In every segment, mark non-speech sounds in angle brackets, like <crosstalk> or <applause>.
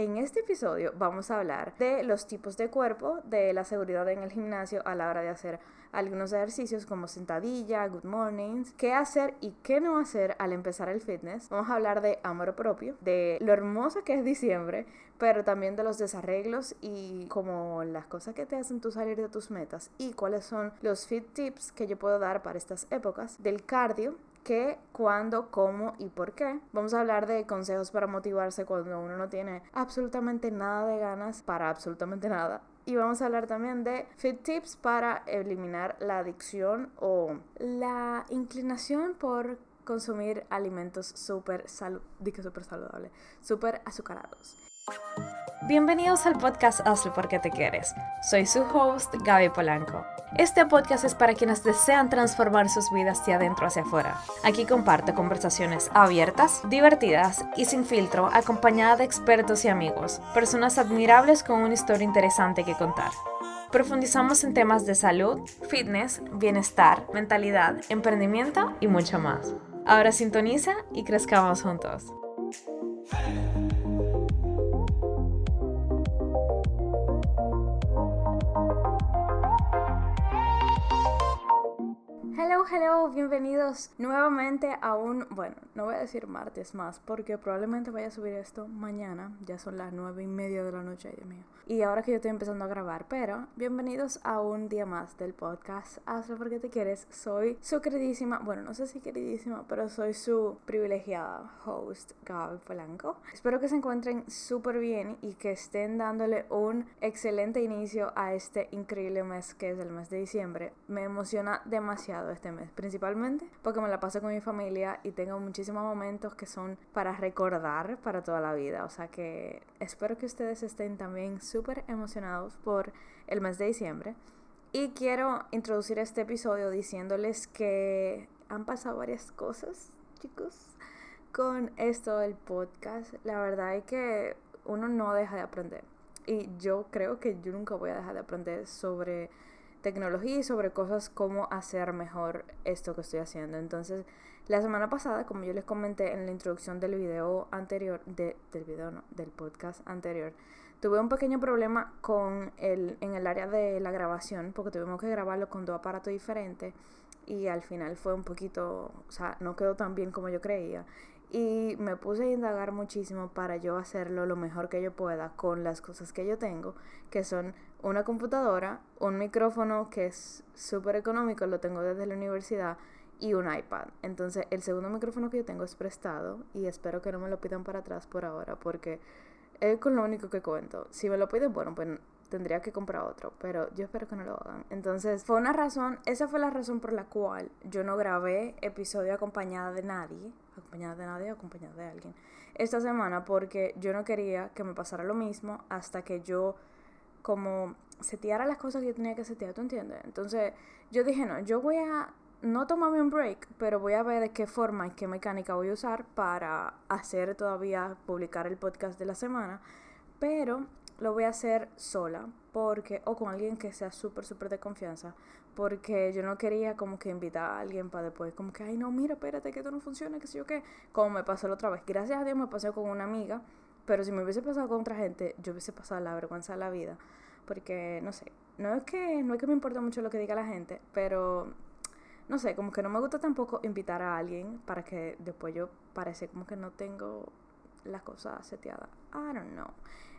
En este episodio vamos a hablar de los tipos de cuerpo, de la seguridad en el gimnasio a la hora de hacer algunos ejercicios como sentadilla, good mornings, qué hacer y qué no hacer al empezar el fitness. Vamos a hablar de amor propio, de lo hermoso que es diciembre, pero también de los desarreglos y como las cosas que te hacen tú salir de tus metas y cuáles son los fit tips que yo puedo dar para estas épocas, del cardio, qué, cuándo, cómo y por qué. Vamos a hablar de consejos para motivarse cuando uno no tiene absolutamente nada de ganas para absolutamente nada. Y vamos a hablar también de fit tips para eliminar la adicción o la inclinación por consumir alimentos súper super saludables, súper azucarados. Bienvenidos al podcast Hazlo porque te quieres. Soy su host, Gaby Polanco. Este podcast es para quienes desean transformar sus vidas de adentro hacia afuera. Aquí comparto conversaciones abiertas, divertidas y sin filtro, acompañada de expertos y amigos, personas admirables con una historia interesante que contar. Profundizamos en temas de salud, fitness, bienestar, mentalidad, emprendimiento y mucho más. Ahora sintoniza y crezcamos juntos. Hello, hello, bienvenidos nuevamente a un, bueno, no voy a decir martes más, porque probablemente vaya a subir esto mañana, ya son las nueve y media de la noche, Dios mío. Y ahora que yo estoy empezando a grabar, pero bienvenidos a un día más del podcast Hazlo porque te quieres. Soy su queridísima, bueno, no sé si queridísima, pero soy su privilegiada host, Gaby Polanco. Espero que se encuentren súper bien y que estén dándole un excelente inicio a este increíble mes que es el mes de diciembre. Me emociona demasiado este mes, principalmente porque me la paso con mi familia y tengo muchísimos momentos que son para recordar para toda la vida. O sea que espero que ustedes estén también súper emocionados por el mes de diciembre. Y quiero introducir este episodio diciéndoles que han pasado varias cosas, chicos, con esto del podcast. La verdad es que uno no deja de aprender. Y yo creo que yo nunca voy a dejar de aprender sobre tecnología y sobre cosas como hacer mejor esto que estoy haciendo. Entonces, la semana pasada, como yo les comenté en la introducción del video anterior, de, del video no, del podcast anterior, Tuve un pequeño problema con el, en el área de la grabación, porque tuvimos que grabarlo con dos aparatos diferentes y al final fue un poquito, o sea, no quedó tan bien como yo creía. Y me puse a indagar muchísimo para yo hacerlo lo mejor que yo pueda con las cosas que yo tengo, que son una computadora, un micrófono que es súper económico, lo tengo desde la universidad, y un iPad. Entonces el segundo micrófono que yo tengo es prestado y espero que no me lo pidan para atrás por ahora porque es con lo único que cuento. Si me lo piden, bueno, pues tendría que comprar otro, pero yo espero que no lo hagan. Entonces, fue una razón, esa fue la razón por la cual yo no grabé episodio acompañada de nadie, acompañada de nadie o acompañada de alguien, esta semana porque yo no quería que me pasara lo mismo hasta que yo como seteara las cosas que tenía que setear, ¿tú entiendes? Entonces, yo dije, no, yo voy a no tomarme un break, pero voy a ver de qué forma y qué mecánica voy a usar para hacer todavía publicar el podcast de la semana, pero lo voy a hacer sola, porque o con alguien que sea súper súper de confianza, porque yo no quería como que invitar a alguien para después como que ay no, mira, espérate que esto no funciona, que sé yo qué, como me pasó la otra vez. Gracias a Dios me pasó con una amiga, pero si me hubiese pasado con otra gente, yo hubiese pasado la vergüenza de la vida, porque no sé, no es que no es que me importe mucho lo que diga la gente, pero no sé, como que no me gusta tampoco invitar a alguien para que después yo parece como que no tengo las cosas seteadas. I don't know.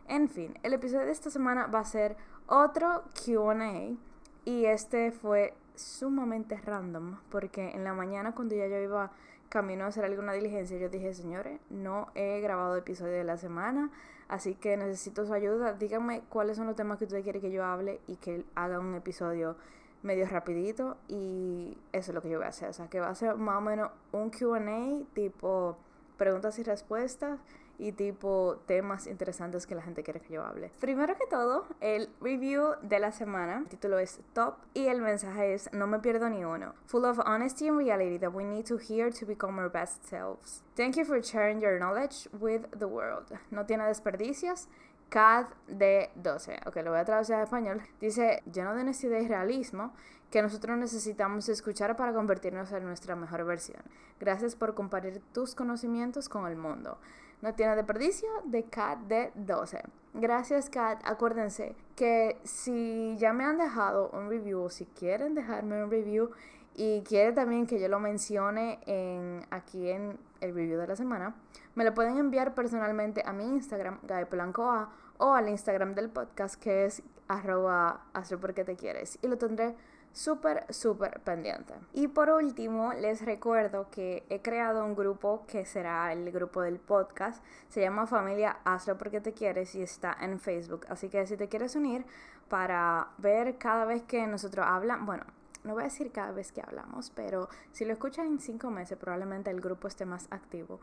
En fin, el episodio de esta semana va a ser otro QA y este fue sumamente random porque en la mañana cuando ya yo iba camino a hacer alguna diligencia yo dije, señores, no he grabado episodio de la semana, así que necesito su ayuda. Díganme cuáles son los temas que ustedes quieren que yo hable y que haga un episodio medio rapidito y eso es lo que yo voy a hacer. O sea, que va a ser más o menos un QA tipo preguntas y respuestas y tipo temas interesantes que la gente quiere que yo hable. Primero que todo, el review de la semana. El título es Top y el mensaje es No me pierdo ni uno. Full of honesty and reality that we need to hear to become our best selves. Thank you for sharing your knowledge with the world. No tiene desperdicios CAD de 12. Ok, lo voy a traducir a español. Dice, lleno de honestidad y realismo, que nosotros necesitamos escuchar para convertirnos en nuestra mejor versión. Gracias por compartir tus conocimientos con el mundo. no tiene desperdicio de Cat de 12. Gracias Cat, acuérdense que si ya me han dejado un review o si quieren dejarme un review y quieren también que yo lo mencione en, aquí en el review de la semana, me lo pueden enviar personalmente a mi Instagram, A o al Instagram del podcast que es arroba hazlo porque te quieres y lo tendré súper, súper pendiente. Y por último, les recuerdo que he creado un grupo que será el grupo del podcast. Se llama Familia Hazlo porque te quieres y está en Facebook. Así que si te quieres unir para ver cada vez que nosotros hablamos, bueno, no voy a decir cada vez que hablamos, pero si lo escuchan en cinco meses, probablemente el grupo esté más activo.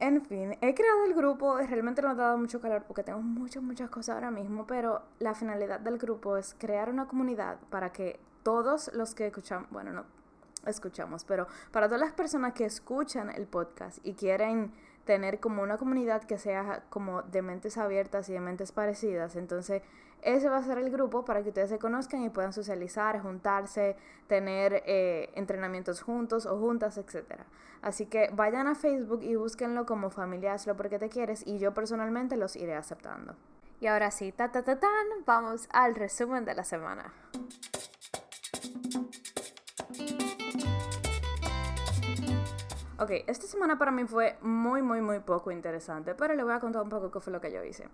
En fin, he creado el grupo, realmente no ha dado mucho calor porque tengo muchas, muchas cosas ahora mismo, pero la finalidad del grupo es crear una comunidad para que todos los que escuchan, bueno, no escuchamos, pero para todas las personas que escuchan el podcast y quieren tener como una comunidad que sea como de mentes abiertas y de mentes parecidas, entonces ese va a ser el grupo para que ustedes se conozcan y puedan socializar, juntarse, tener eh, entrenamientos juntos o juntas, etc. Así que vayan a Facebook y búsquenlo como familia Hazlo porque te quieres y yo personalmente los iré aceptando. Y ahora sí, ta ta ta tan, vamos al resumen de la semana. Ok, esta semana para mí fue muy, muy, muy poco interesante, pero le voy a contar un poco qué fue lo que yo hice.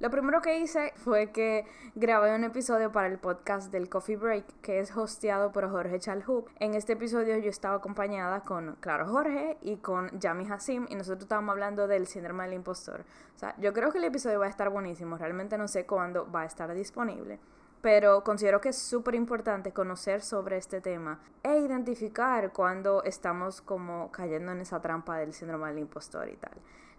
Lo primero que hice fue que grabé un episodio para el podcast del Coffee Break, que es hosteado por Jorge Chalhub. En este episodio yo estaba acompañada con, claro, Jorge y con Yami Hassim, y nosotros estábamos hablando del síndrome del impostor. O sea, yo creo que el episodio va a estar buenísimo, realmente no sé cuándo va a estar disponible pero considero que es súper importante conocer sobre este tema e identificar cuando estamos como cayendo en esa trampa del síndrome del impostor y tal.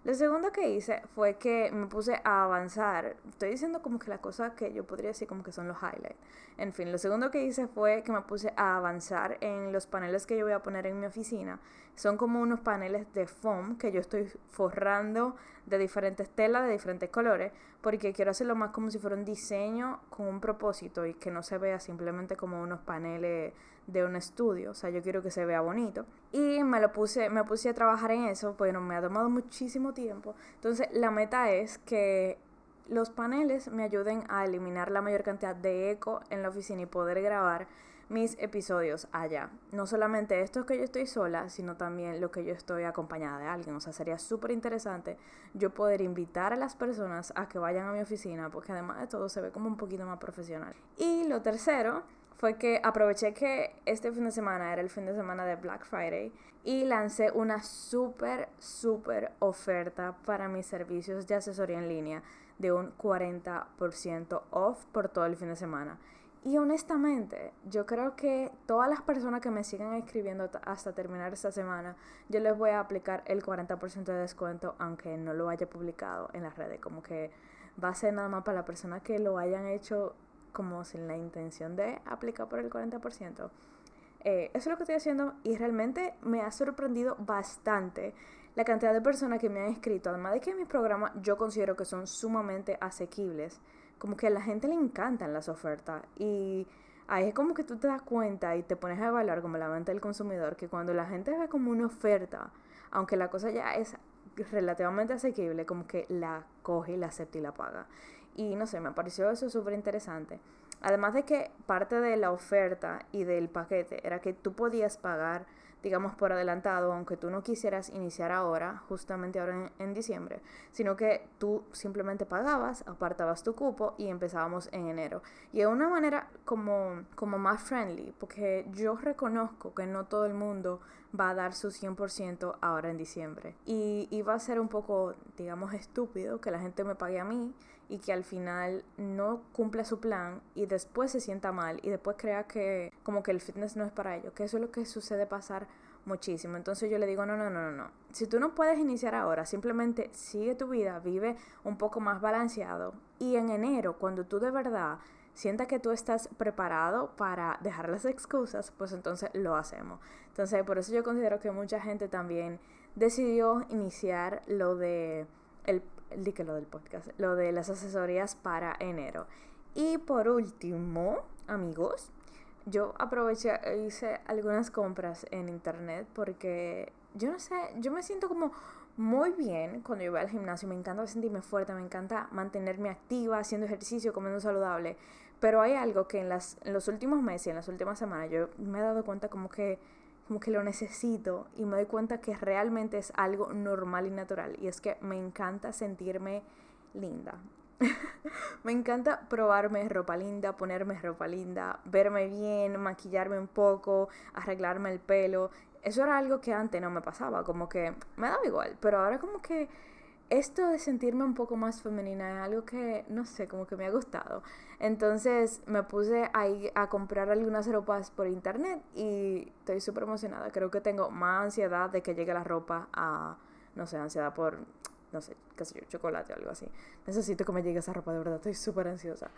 Lo segundo que hice fue que me puse a avanzar. Estoy diciendo como que la cosa que yo podría decir como que son los highlights. En fin, lo segundo que hice fue que me puse a avanzar en los paneles que yo voy a poner en mi oficina. Son como unos paneles de foam que yo estoy forrando de diferentes telas, de diferentes colores, porque quiero hacerlo más como si fuera un diseño con un propósito y que no se vea simplemente como unos paneles de un estudio, o sea, yo quiero que se vea bonito. Y me lo puse, me puse a trabajar en eso, bueno, me ha tomado muchísimo tiempo. Entonces, la meta es que los paneles me ayuden a eliminar la mayor cantidad de eco en la oficina y poder grabar mis episodios allá. No solamente esto que yo estoy sola, sino también lo que yo estoy acompañada de alguien. O sea, sería súper interesante yo poder invitar a las personas a que vayan a mi oficina, porque además de todo se ve como un poquito más profesional. Y lo tercero fue que aproveché que este fin de semana era el fin de semana de Black Friday y lancé una súper, súper oferta para mis servicios de asesoría en línea de un 40% off por todo el fin de semana. Y honestamente, yo creo que todas las personas que me sigan escribiendo hasta terminar esta semana, yo les voy a aplicar el 40% de descuento aunque no lo haya publicado en las redes. Como que va a ser nada más para las personas que lo hayan hecho como sin la intención de aplicar por el 40%. Eh, eso es lo que estoy haciendo y realmente me ha sorprendido bastante la cantidad de personas que me han escrito. Además de que mis programas yo considero que son sumamente asequibles. Como que a la gente le encantan las ofertas y ahí es como que tú te das cuenta y te pones a evaluar como la mente del consumidor que cuando la gente ve como una oferta, aunque la cosa ya es relativamente asequible, como que la coge, la acepta y la paga. Y no sé, me pareció eso súper interesante. Además de que parte de la oferta y del paquete era que tú podías pagar, digamos, por adelantado, aunque tú no quisieras iniciar ahora, justamente ahora en, diciembre, sino que tú simplemente pagabas, apartabas tu cupo y empezábamos en enero. Y de una manera como, como más friendly, porque yo reconozco que no todo el mundo va a dar su 100% ahora en diciembre. Y iba a ser un poco, digamos, estúpido que la gente me pague a mí y que al final no cumpla su plan y después se sienta mal y después crea que como que el fitness no es para ellos, que eso es lo que sucede pasar muchísimo. Entonces yo le digo, no, no, no, no, no. Si tú no puedes iniciar ahora, simplemente sigue tu vida, vive un poco más balanceado y en enero, cuando tú de verdad sienta que tú estás preparado para dejar las excusas, pues entonces lo hacemos. Entonces, por eso yo considero que mucha gente también decidió iniciar lo de el, que lo del podcast, lo de las asesorías para enero. Y por último, amigos, yo aproveché, hice algunas compras en internet porque yo no sé, yo me siento como muy bien cuando yo voy al gimnasio, me encanta sentirme fuerte, me encanta mantenerme activa, haciendo ejercicio, comiendo saludable, pero hay algo que en, las, en los últimos meses, en las últimas semanas, yo me he dado cuenta como que, como que lo necesito y me doy cuenta que realmente es algo normal y natural y es que me encanta sentirme linda. <laughs> me encanta probarme ropa linda, ponerme ropa linda, verme bien, maquillarme un poco, arreglarme el pelo. Eso era algo que antes no me pasaba, como que me daba igual, pero ahora como que esto de sentirme un poco más femenina es algo que, no sé, como que me ha gustado. Entonces me puse ahí a comprar algunas ropas por internet y estoy súper emocionada. Creo que tengo más ansiedad de que llegue la ropa a, no sé, ansiedad por, no sé, qué yo, chocolate o algo así. Necesito que me llegue esa ropa, de verdad, estoy súper ansiosa.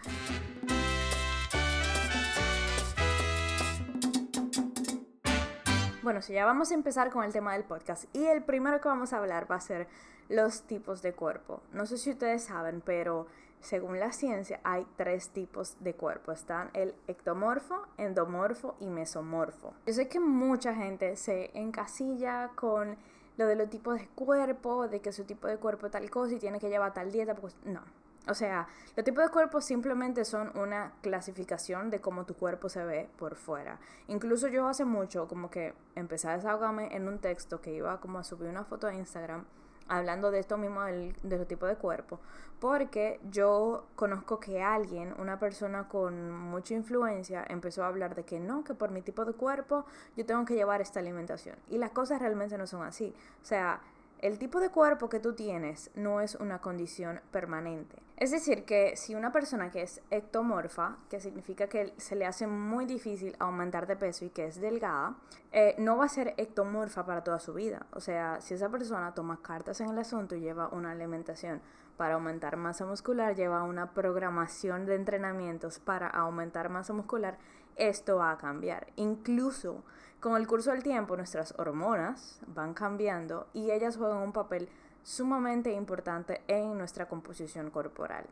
Bueno, si ya vamos a empezar con el tema del podcast y el primero que vamos a hablar va a ser los tipos de cuerpo. No sé si ustedes saben, pero según la ciencia hay tres tipos de cuerpo. Están el ectomorfo, endomorfo y mesomorfo. Yo sé que mucha gente se encasilla con lo de los tipos de cuerpo, de que su tipo de cuerpo es tal cosa y tiene que llevar tal dieta, pues no. O sea, los tipos de cuerpo simplemente son una clasificación de cómo tu cuerpo se ve por fuera. Incluso yo hace mucho como que empecé a desahogarme en un texto que iba como a subir una foto a Instagram hablando de esto mismo del, de los tipos de cuerpo, porque yo conozco que alguien, una persona con mucha influencia, empezó a hablar de que no, que por mi tipo de cuerpo yo tengo que llevar esta alimentación. Y las cosas realmente no son así. O sea, el tipo de cuerpo que tú tienes no es una condición permanente. Es decir, que si una persona que es ectomorfa, que significa que se le hace muy difícil aumentar de peso y que es delgada, eh, no va a ser ectomorfa para toda su vida. O sea, si esa persona toma cartas en el asunto y lleva una alimentación para aumentar masa muscular, lleva una programación de entrenamientos para aumentar masa muscular, esto va a cambiar. Incluso con el curso del tiempo, nuestras hormonas van cambiando y ellas juegan un papel sumamente importante en nuestra composición corporal.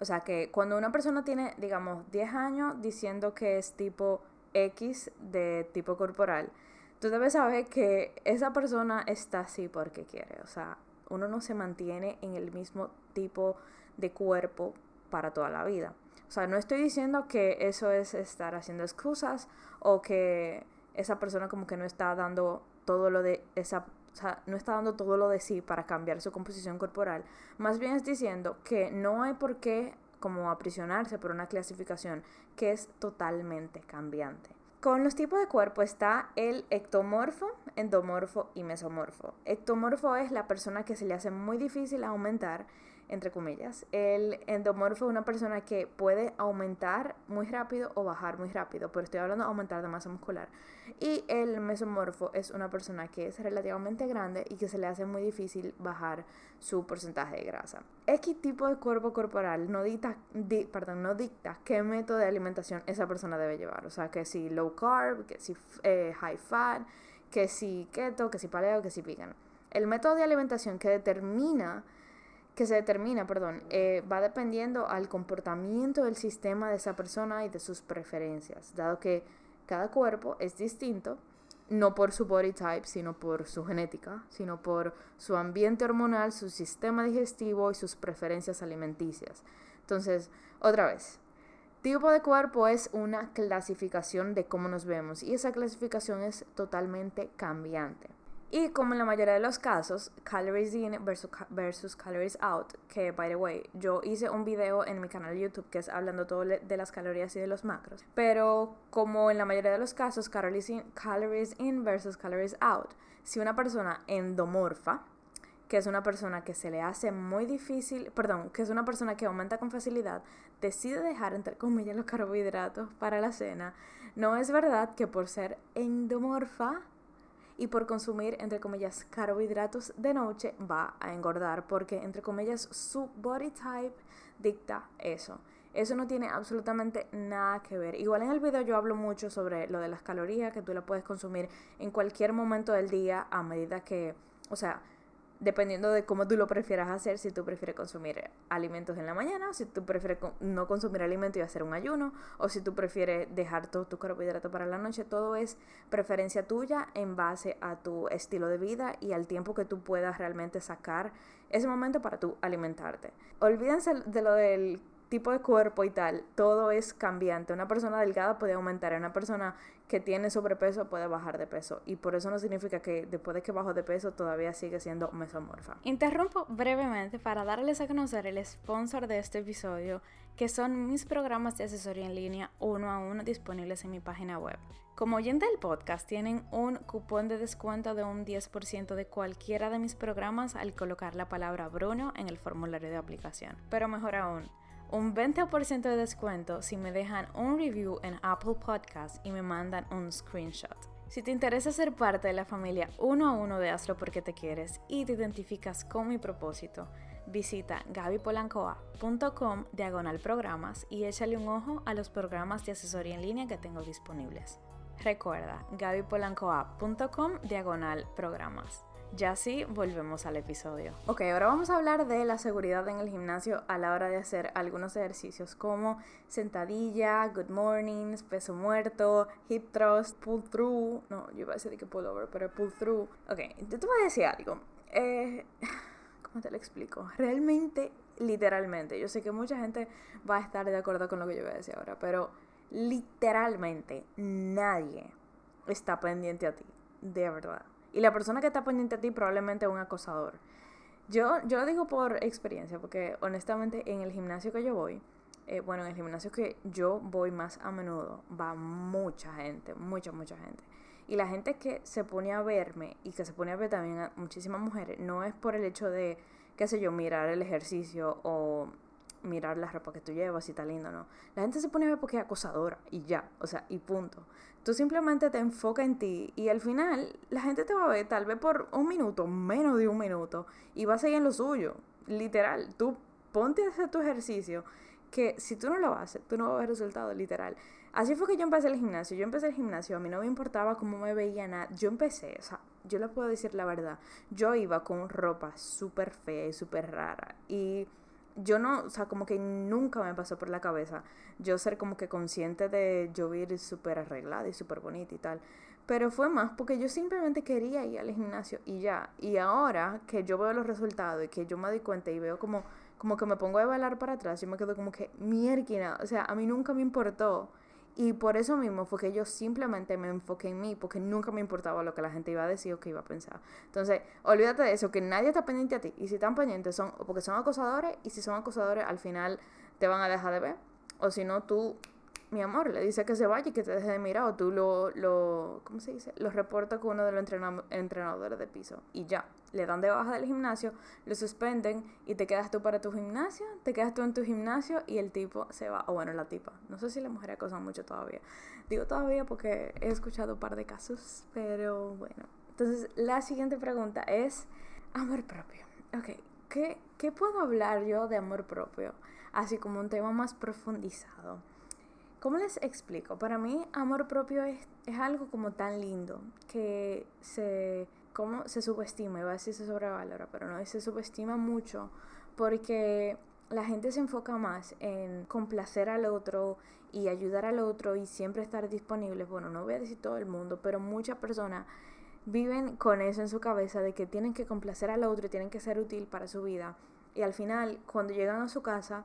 O sea que cuando una persona tiene, digamos, 10 años diciendo que es tipo X de tipo corporal, tú debes saber que esa persona está así porque quiere. O sea, uno no se mantiene en el mismo tipo de cuerpo para toda la vida. O sea, no estoy diciendo que eso es estar haciendo excusas o que esa persona como que no está dando todo lo de esa o sea, no está dando todo lo de sí para cambiar su composición corporal. Más bien es diciendo que no hay por qué como aprisionarse por una clasificación que es totalmente cambiante. Con los tipos de cuerpo está el ectomorfo, endomorfo y mesomorfo. Ectomorfo es la persona que se le hace muy difícil aumentar entre comillas. El endomorfo es una persona que puede aumentar muy rápido o bajar muy rápido, pero estoy hablando de aumentar de masa muscular. Y el mesomorfo es una persona que es relativamente grande y que se le hace muy difícil bajar su porcentaje de grasa. X tipo de cuerpo corporal no dicta, perdón, no dicta qué método de alimentación esa persona debe llevar. O sea, que si low carb, que si eh, high fat, que si keto, que si paleo, que si vegan. El método de alimentación que determina que se determina, perdón, eh, va dependiendo al comportamiento del sistema de esa persona y de sus preferencias, dado que cada cuerpo es distinto, no por su body type, sino por su genética, sino por su ambiente hormonal, su sistema digestivo y sus preferencias alimenticias. Entonces, otra vez, tipo de cuerpo es una clasificación de cómo nos vemos y esa clasificación es totalmente cambiante. Y como en la mayoría de los casos, calories in versus, calories out, que by the way, yo hice un video en mi canal de YouTube que es hablando todo de las calorías y de los macros. Pero como en la mayoría de los casos, calories in, calories in versus calories out, si una persona endomorfa, que es una persona que se le hace muy difícil, perdón, que es una persona que aumenta con facilidad, decide dejar entre comillas los carbohidratos para la cena, no es verdad que por ser endomorfa y por consumir, entre comillas, carbohidratos de noche va a engordar porque, entre comillas, su body type dicta eso. Eso no tiene absolutamente nada que ver. Igual en el video yo hablo mucho sobre lo de las calorías, que tú la puedes consumir en cualquier momento del día a medida que, o sea, dependiendo de cómo tú lo prefieras hacer, si tú prefieres consumir alimentos en la mañana, si tú prefieres no consumir alimentos y hacer un ayuno, o si tú prefieres dejar todo tu carbohidrato para la noche, todo es preferencia tuya en base a tu estilo de vida y al tiempo que tú puedas realmente sacar ese momento para tú alimentarte. Olvídense de lo del tipo de cuerpo y tal, todo es cambiante. Una persona delgada puede aumentar, una persona que tiene sobrepeso puede bajar de peso. Y por eso no significa que después de que bajo de peso todavía sigue siendo mesomorfa. Interrumpo brevemente para darles a conocer el sponsor de este episodio, que son mis programas de asesoría en línea uno a uno disponibles en mi página web. Como oyente del podcast, tienen un cupón de descuento de un 10% de cualquiera de mis programas al colocar la palabra Bruno en el formulario de aplicación. Pero mejor aún, un 20% de descuento si me dejan un review en Apple Podcast y me mandan un screenshot. Si te interesa ser parte de la familia uno a uno de Hazlo porque te quieres y te identificas con mi propósito, visita gabipolancoa.com diagonal programas y échale un ojo a los programas de asesoría en línea que tengo disponibles. Recuerda, gabipolancoa.com diagonal programas. Ya sí, volvemos al episodio. Ok, ahora vamos a hablar de la seguridad en el gimnasio a la hora de hacer algunos ejercicios como sentadilla, good mornings, peso muerto, hip thrust, pull through. No, yo iba a decir que pull over, pero pull through. Ok, yo te voy a decir algo. Eh, <laughs> ¿Cómo te lo explico? Realmente, literalmente, yo sé que mucha gente va a estar de acuerdo con lo que yo voy a decir ahora, pero literalmente nadie está pendiente a ti, de verdad. Y la persona que está pendiente a ti probablemente es un acosador. Yo, yo lo digo por experiencia, porque honestamente en el gimnasio que yo voy, eh, bueno, en el gimnasio que yo voy más a menudo, va mucha gente, mucha, mucha gente. Y la gente que se pone a verme y que se pone a ver también a muchísimas mujeres, no es por el hecho de, qué sé yo, mirar el ejercicio o mirar la ropa que tú llevas, si está lindo o no. La gente se pone a ver porque es acosadora y ya, o sea, y punto. Tú simplemente te enfocas en ti y al final la gente te va a ver tal vez por un minuto, menos de un minuto, y va a seguir en lo suyo. Literal, tú ponte a hacer tu ejercicio que si tú no lo haces, tú no vas a ver resultados, literal. Así fue que yo empecé el gimnasio. Yo empecé el gimnasio, a mí no me importaba cómo me veía nada. Yo empecé, o sea, yo le puedo decir la verdad. Yo iba con ropa súper fea y súper rara. Y yo no, o sea, como que nunca me pasó por la cabeza yo ser como que consciente de yo ir súper arreglada y súper bonita y tal. Pero fue más porque yo simplemente quería ir al gimnasio y ya. Y ahora que yo veo los resultados y que yo me doy cuenta y veo como, como que me pongo a bailar para atrás, yo me quedo como que mierda. O sea, a mí nunca me importó y por eso mismo fue que yo simplemente me enfoqué en mí, porque nunca me importaba lo que la gente iba a decir o que iba a pensar. Entonces, olvídate de eso, que nadie está pendiente a ti. Y si están pendientes son porque son acosadores, y si son acosadores, al final te van a dejar de ver. O si no, tú mi amor, le dice que se vaya y que te deje de mirar, o tú lo, lo ¿cómo se dice? Lo reporta con uno de los entrenadores de piso y ya, le dan de baja del gimnasio, lo suspenden y te quedas tú para tu gimnasio, te quedas tú en tu gimnasio y el tipo se va, o bueno, la tipa, no sé si las mujeres acosan mucho todavía, digo todavía porque he escuchado un par de casos, pero bueno, entonces la siguiente pregunta es amor propio, ok, ¿qué, qué puedo hablar yo de amor propio? Así como un tema más profundizado. ¿Cómo les explico? Para mí, amor propio es, es algo como tan lindo que se, como se subestima, iba a decir se sobrevalora, pero no, se subestima mucho porque la gente se enfoca más en complacer al otro y ayudar al otro y siempre estar disponible. Bueno, no voy a decir todo el mundo, pero muchas personas viven con eso en su cabeza de que tienen que complacer al otro y tienen que ser útil para su vida. Y al final, cuando llegan a su casa,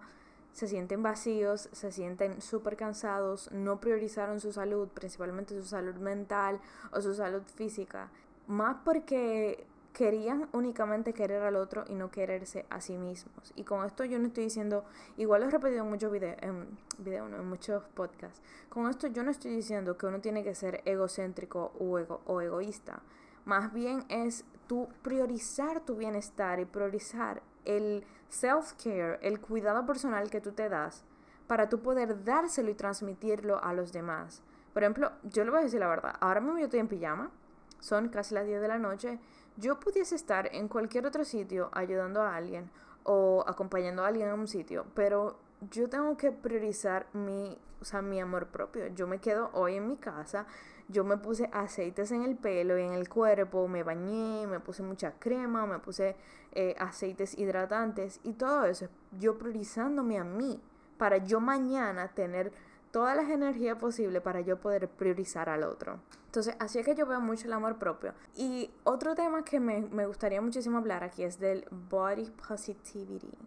se sienten vacíos, se sienten súper cansados, no priorizaron su salud, principalmente su salud mental o su salud física, más porque querían únicamente querer al otro y no quererse a sí mismos. Y con esto yo no estoy diciendo, igual lo he repetido en muchos videos, en, video, en muchos podcasts, con esto yo no estoy diciendo que uno tiene que ser egocéntrico o, ego, o egoísta. Más bien es tú priorizar tu bienestar y priorizar el self-care, el cuidado personal que tú te das para tú poder dárselo y transmitirlo a los demás. Por ejemplo, yo le voy a decir la verdad, ahora mismo yo estoy en pijama, son casi las 10 de la noche, yo pudiese estar en cualquier otro sitio ayudando a alguien o acompañando a alguien a un sitio, pero yo tengo que priorizar mi, o sea, mi amor propio. Yo me quedo hoy en mi casa, yo me puse aceites en el pelo y en el cuerpo, me bañé, me puse mucha crema, me puse eh, aceites hidratantes y todo eso, yo priorizándome a mí para yo mañana tener todas las energías posibles para yo poder priorizar al otro. Entonces, así es que yo veo mucho el amor propio. Y otro tema que me, me gustaría muchísimo hablar aquí es del body positivity.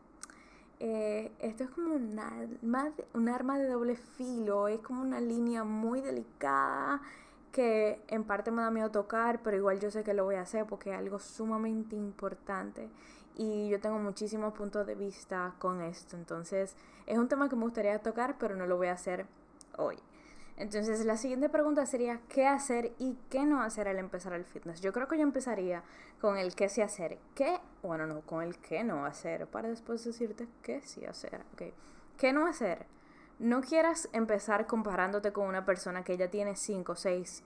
Eh, esto es como un arma, un arma de doble filo, es como una línea muy delicada que en parte me da miedo tocar, pero igual yo sé que lo voy a hacer porque es algo sumamente importante y yo tengo muchísimos puntos de vista con esto. Entonces es un tema que me gustaría tocar, pero no lo voy a hacer hoy. Entonces la siguiente pregunta sería qué hacer y qué no hacer al empezar el fitness. Yo creo que yo empezaría con el qué sí hacer, qué, bueno, no, con el qué no hacer, para después decirte qué sí hacer. Okay. ¿Qué no hacer? No quieras empezar comparándote con una persona que ya tiene 5, 6,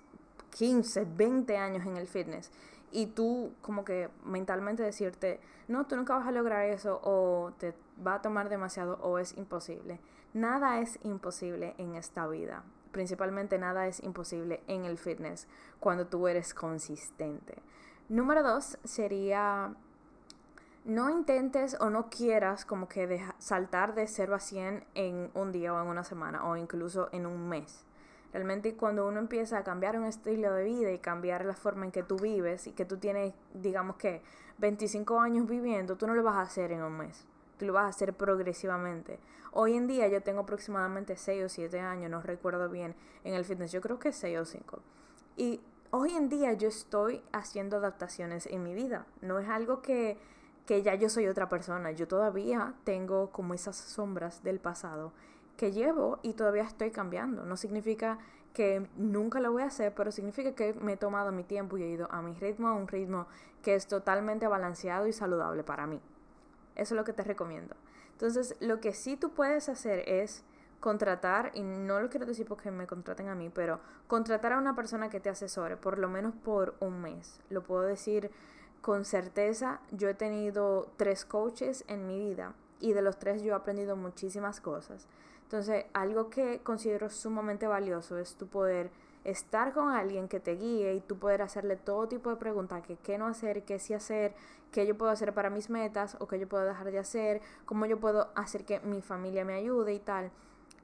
15, 20 años en el fitness y tú como que mentalmente decirte, no, tú nunca vas a lograr eso o te va a tomar demasiado o es imposible. Nada es imposible en esta vida. Principalmente nada es imposible en el fitness cuando tú eres consistente. Número dos sería no intentes o no quieras como que saltar de 0 a 100 en un día o en una semana o incluso en un mes. Realmente cuando uno empieza a cambiar un estilo de vida y cambiar la forma en que tú vives y que tú tienes, digamos que, 25 años viviendo, tú no lo vas a hacer en un mes. Tú lo vas a hacer progresivamente. Hoy en día yo tengo aproximadamente 6 o 7 años, no recuerdo bien, en el fitness. Yo creo que 6 o 5. Y hoy en día yo estoy haciendo adaptaciones en mi vida. No es algo que, que ya yo soy otra persona. Yo todavía tengo como esas sombras del pasado que llevo y todavía estoy cambiando. No significa que nunca lo voy a hacer, pero significa que me he tomado mi tiempo y he ido a mi ritmo, a un ritmo que es totalmente balanceado y saludable para mí. Eso es lo que te recomiendo. Entonces, lo que sí tú puedes hacer es contratar, y no lo quiero decir porque me contraten a mí, pero contratar a una persona que te asesore, por lo menos por un mes. Lo puedo decir con certeza. Yo he tenido tres coaches en mi vida y de los tres yo he aprendido muchísimas cosas. Entonces, algo que considero sumamente valioso es tu poder estar con alguien que te guíe y tú poder hacerle todo tipo de preguntas, que qué no hacer, qué sí hacer, qué yo puedo hacer para mis metas o qué yo puedo dejar de hacer, cómo yo puedo hacer que mi familia me ayude y tal.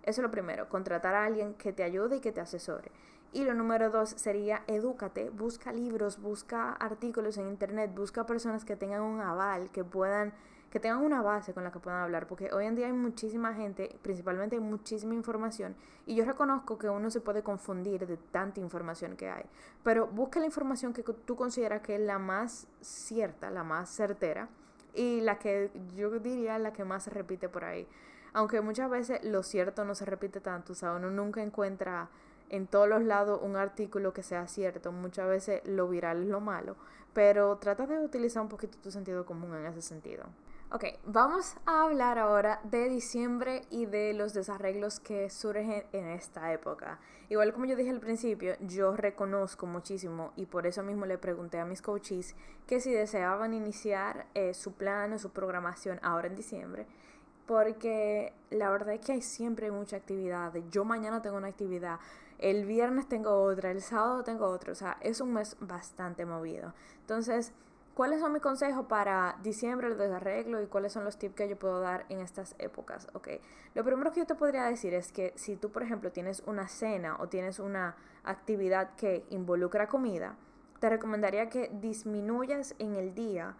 Eso es lo primero, contratar a alguien que te ayude y que te asesore. Y lo número dos sería edúcate, busca libros, busca artículos en internet, busca personas que tengan un aval, que puedan que tengan una base con la que puedan hablar, porque hoy en día hay muchísima gente, principalmente hay muchísima información, y yo reconozco que uno se puede confundir de tanta información que hay, pero busca la información que tú consideras que es la más cierta, la más certera, y la que yo diría la que más se repite por ahí. Aunque muchas veces lo cierto no se repite tanto, o sea, uno nunca encuentra en todos los lados un artículo que sea cierto, muchas veces lo viral es lo malo, pero trata de utilizar un poquito tu sentido común en ese sentido. Ok, vamos a hablar ahora de diciembre y de los desarreglos que surgen en esta época. Igual como yo dije al principio, yo reconozco muchísimo y por eso mismo le pregunté a mis coaches que si deseaban iniciar eh, su plan o su programación ahora en diciembre, porque la verdad es que hay siempre mucha actividad. Yo mañana tengo una actividad, el viernes tengo otra, el sábado tengo otra, o sea, es un mes bastante movido. Entonces, ¿Cuáles son mis consejos para diciembre, el desarreglo y cuáles son los tips que yo puedo dar en estas épocas? Ok, lo primero que yo te podría decir es que si tú, por ejemplo, tienes una cena o tienes una actividad que involucra comida, te recomendaría que disminuyas en el día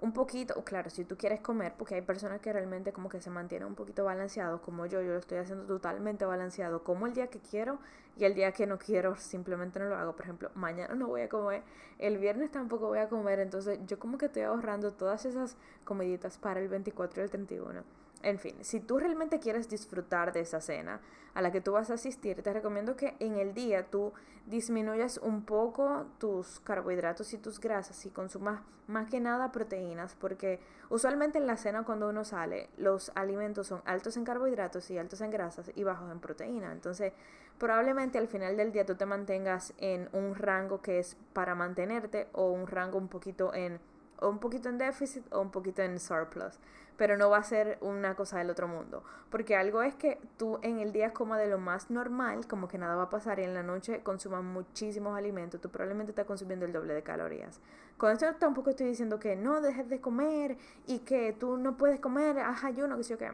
un poquito, claro, si tú quieres comer, porque hay personas que realmente como que se mantienen un poquito balanceados, como yo, yo lo estoy haciendo totalmente balanceado, como el día que quiero y el día que no quiero simplemente no lo hago. Por ejemplo, mañana no voy a comer, el viernes tampoco voy a comer, entonces yo como que estoy ahorrando todas esas comiditas para el 24 y el 31. En fin, si tú realmente quieres disfrutar de esa cena a la que tú vas a asistir, te recomiendo que en el día tú disminuyas un poco tus carbohidratos y tus grasas y consumas más que nada proteínas, porque usualmente en la cena cuando uno sale, los alimentos son altos en carbohidratos y altos en grasas y bajos en proteína. Entonces, probablemente al final del día tú te mantengas en un rango que es para mantenerte o un rango un poquito en o un poquito en déficit o un poquito en surplus, pero no va a ser una cosa del otro mundo, porque algo es que tú en el día comas de lo más normal, como que nada va a pasar y en la noche consumas muchísimos alimentos, tú probablemente estás consumiendo el doble de calorías. Con esto tampoco estoy diciendo que no dejes de comer y que tú no puedes comer, haz ayuno, que sé yo qué.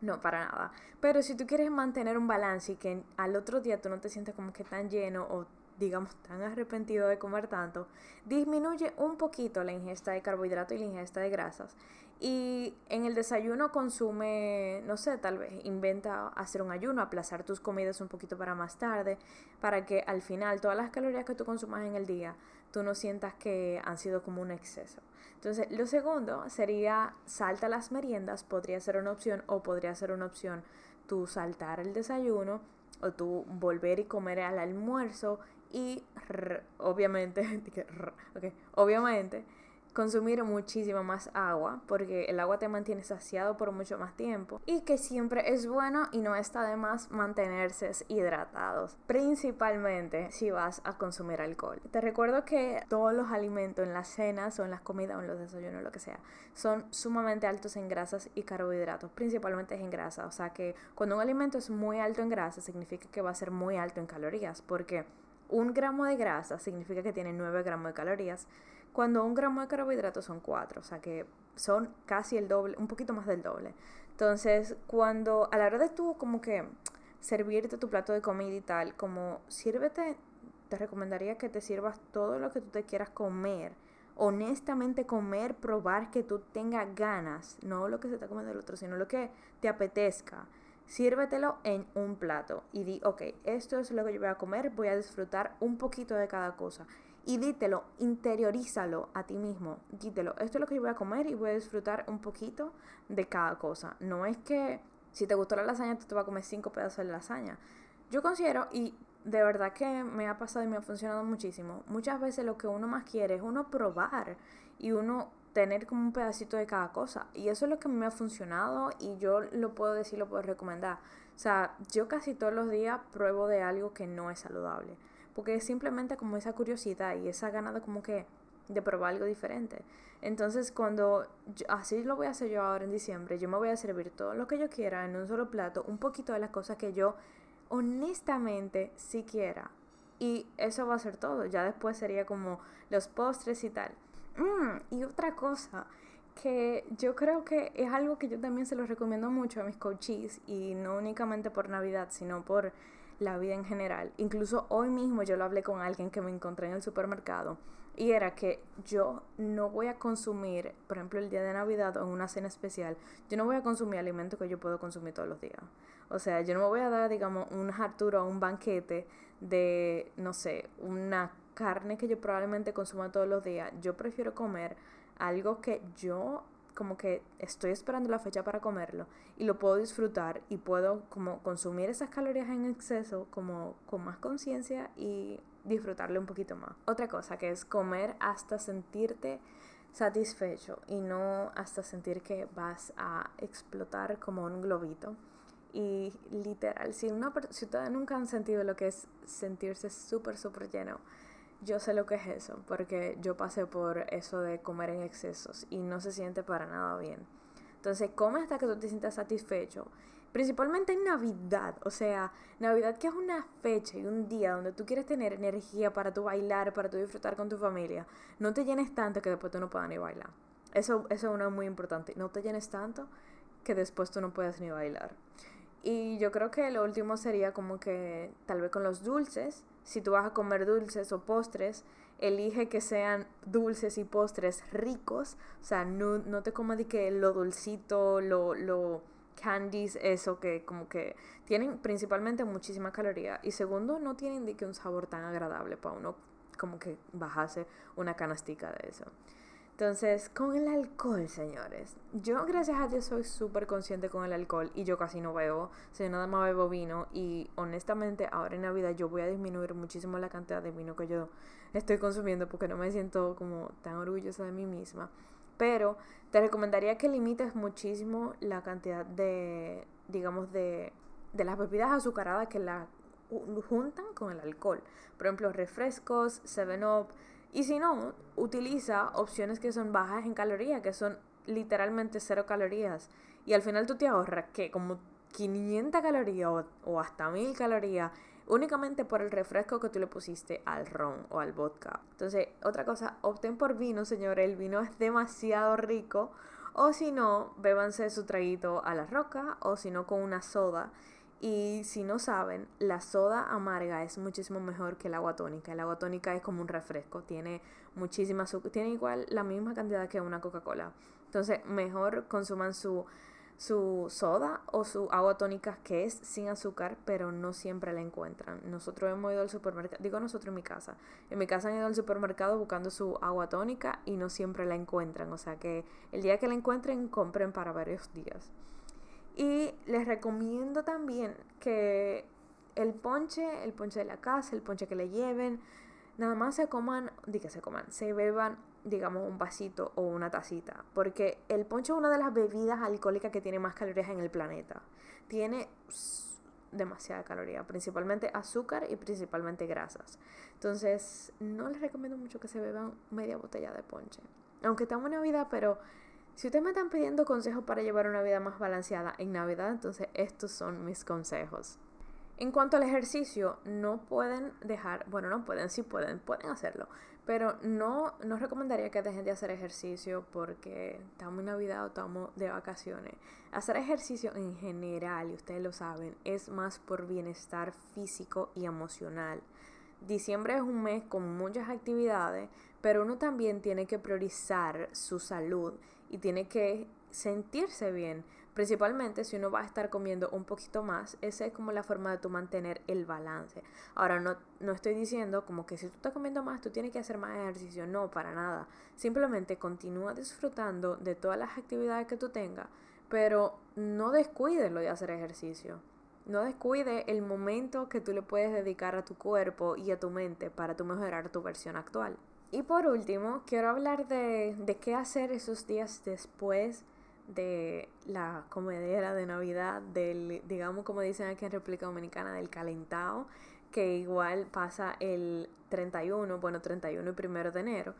No, para nada. Pero si tú quieres mantener un balance y que al otro día tú no te sientas como que tan lleno o digamos, tan arrepentido de comer tanto, disminuye un poquito la ingesta de carbohidrato y la ingesta de grasas. Y en el desayuno consume, no sé, tal vez inventa hacer un ayuno, aplazar tus comidas un poquito para más tarde, para que al final todas las calorías que tú consumas en el día, tú no sientas que han sido como un exceso. Entonces, lo segundo sería salta las meriendas, podría ser una opción o podría ser una opción tú saltar el desayuno o tú volver y comer al almuerzo y obviamente, <laughs> obviamente consumir muchísima más agua porque el agua te mantiene saciado por mucho más tiempo y que siempre es bueno y no está de más mantenerse hidratados, principalmente si vas a consumir alcohol. Te recuerdo que todos los alimentos en las cenas o en las comidas o en los desayunos, lo que sea, son sumamente altos en grasas y carbohidratos, principalmente en grasa, o sea que cuando un alimento es muy alto en grasa significa que va a ser muy alto en calorías porque un gramo de grasa significa que tiene 9 gramos de calorías, cuando un gramo de carbohidratos son 4, o sea que son casi el doble, un poquito más del doble. Entonces, cuando a la hora de tú como que servirte tu plato de comida y tal, como sírvete, te recomendaría que te sirvas todo lo que tú te quieras comer. Honestamente comer, probar que tú tengas ganas, no lo que se está comiendo el otro, sino lo que te apetezca. Sírvetelo en un plato y di, ok, esto es lo que yo voy a comer, voy a disfrutar un poquito de cada cosa. Y dítelo, interiorízalo a ti mismo. Dítelo, esto es lo que yo voy a comer y voy a disfrutar un poquito de cada cosa. No es que si te gustó la lasaña, tú te vas a comer cinco pedazos de lasaña. Yo considero, y de verdad que me ha pasado y me ha funcionado muchísimo, muchas veces lo que uno más quiere es uno probar y uno tener como un pedacito de cada cosa. Y eso es lo que me ha funcionado y yo lo puedo decir, lo puedo recomendar. O sea, yo casi todos los días pruebo de algo que no es saludable. Porque es simplemente como esa curiosidad y esa gana de como que de probar algo diferente. Entonces, cuando así lo voy a hacer yo ahora en diciembre, yo me voy a servir todo lo que yo quiera en un solo plato, un poquito de las cosas que yo honestamente sí quiera. Y eso va a ser todo. Ya después sería como los postres y tal. Mm, y otra cosa que yo creo que es algo que yo también se lo recomiendo mucho a mis coaches y no únicamente por Navidad, sino por la vida en general. Incluso hoy mismo yo lo hablé con alguien que me encontré en el supermercado y era que yo no voy a consumir, por ejemplo, el día de Navidad o en una cena especial, yo no voy a consumir alimentos que yo puedo consumir todos los días. O sea, yo no me voy a dar, digamos, un harturo o un banquete de, no sé, una carne que yo probablemente consuma todos los días, yo prefiero comer algo que yo como que estoy esperando la fecha para comerlo y lo puedo disfrutar y puedo como consumir esas calorías en exceso como con más conciencia y disfrutarle un poquito más. Otra cosa que es comer hasta sentirte satisfecho y no hasta sentir que vas a explotar como un globito. Y literal, si, una, si ustedes nunca han sentido lo que es sentirse súper, súper lleno, yo sé lo que es eso, porque yo pasé por eso de comer en excesos y no se siente para nada bien. Entonces, come hasta que tú te sientas satisfecho. Principalmente en Navidad, o sea, Navidad que es una fecha y un día donde tú quieres tener energía para tu bailar, para tu disfrutar con tu familia. No te llenes tanto que después tú no puedas ni bailar. Eso, eso es una muy importante. No te llenes tanto que después tú no puedas ni bailar. Y yo creo que lo último sería como que tal vez con los dulces, si tú vas a comer dulces o postres, elige que sean dulces y postres ricos. O sea, no, no te comas de que lo dulcito, lo, lo candies, eso que como que tienen principalmente muchísima caloría. Y segundo, no tienen de que un sabor tan agradable para uno como que bajase una canastica de eso. Entonces, con el alcohol, señores. Yo, gracias a Dios, soy súper consciente con el alcohol y yo casi no bebo. O sea, nada más bebo vino. Y honestamente, ahora en Navidad yo voy a disminuir muchísimo la cantidad de vino que yo estoy consumiendo porque no me siento como tan orgullosa de mí misma. Pero te recomendaría que limites muchísimo la cantidad de, digamos, de, de las bebidas azucaradas que la juntan con el alcohol. Por ejemplo, refrescos, 7-Up Y si no, utiliza opciones que son bajas en calorías, que son literalmente cero calorías. Y al final tú te ahorras que como 500 calorías o, o hasta 1000 calorías únicamente por el refresco que tú le pusiste al ron o al vodka. Entonces, otra cosa, opten por vino, señores, el vino es demasiado rico. O si no, bébanse su traguito a la roca o si no con una soda. Y si no saben, la soda amarga es muchísimo mejor que el agua tónica. El agua tónica es como un refresco, tiene muchísima azúcar, tiene igual la misma cantidad que una Coca-Cola. Entonces, mejor consuman su su soda o su agua tónica que es sin azúcar, pero no siempre la encuentran. Nosotros hemos ido al supermercado, digo nosotros en mi casa, en mi casa han ido al supermercado buscando su agua tónica y no siempre la encuentran, o sea que el día que la encuentren compren para varios días. Y les recomiendo también que el ponche, el ponche de la casa, el ponche que le lleven, nada más se coman, di que se coman, se beban digamos, un vasito o una tacita. Porque el ponche es una de las bebidas alcohólicas que tiene más calorías en el planeta. Tiene demasiada caloría, principalmente azúcar y principalmente grasas. Entonces, no les recomiendo mucho que se beban media botella de ponche. Aunque estamos en Navidad, pero si ustedes me están pidiendo consejos para llevar una vida más balanceada en Navidad, entonces estos son mis consejos. En cuanto al ejercicio, no pueden dejar, bueno, no pueden, sí pueden, pueden hacerlo, pero no, no recomendaría que dejen de hacer ejercicio porque estamos en Navidad o estamos de vacaciones. Hacer ejercicio en general, y ustedes lo saben, es más por bienestar físico y emocional. Diciembre es un mes con muchas actividades, pero uno también tiene que priorizar su salud y tiene que sentirse bien. Principalmente si uno va a estar comiendo un poquito más, esa es como la forma de tu mantener el balance. Ahora, no, no estoy diciendo como que si tú estás comiendo más, tú tienes que hacer más ejercicio. No, para nada. Simplemente continúa disfrutando de todas las actividades que tú tengas, pero no descuides lo de hacer ejercicio. No descuide el momento que tú le puedes dedicar a tu cuerpo y a tu mente para tu mejorar tu versión actual. Y por último, quiero hablar de, de qué hacer esos días después de la comedera de Navidad, del, digamos como dicen aquí en República Dominicana, del calentado, que igual pasa el 31, bueno, 31 y primero de enero,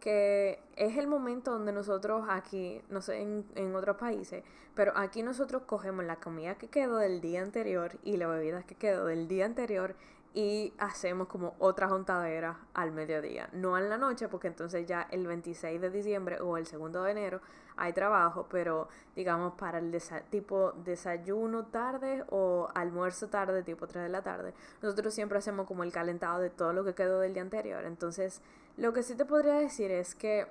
que es el momento donde nosotros aquí, no sé, en, en otros países, pero aquí nosotros cogemos la comida que quedó del día anterior y la bebida que quedó del día anterior y hacemos como otra juntadera al mediodía, no en la noche porque entonces ya el 26 de diciembre o el segundo de enero hay trabajo, pero digamos para el tipo desayuno tarde o almuerzo tarde tipo 3 de la tarde, nosotros siempre hacemos como el calentado de todo lo que quedó del día anterior. Entonces, lo que sí te podría decir es que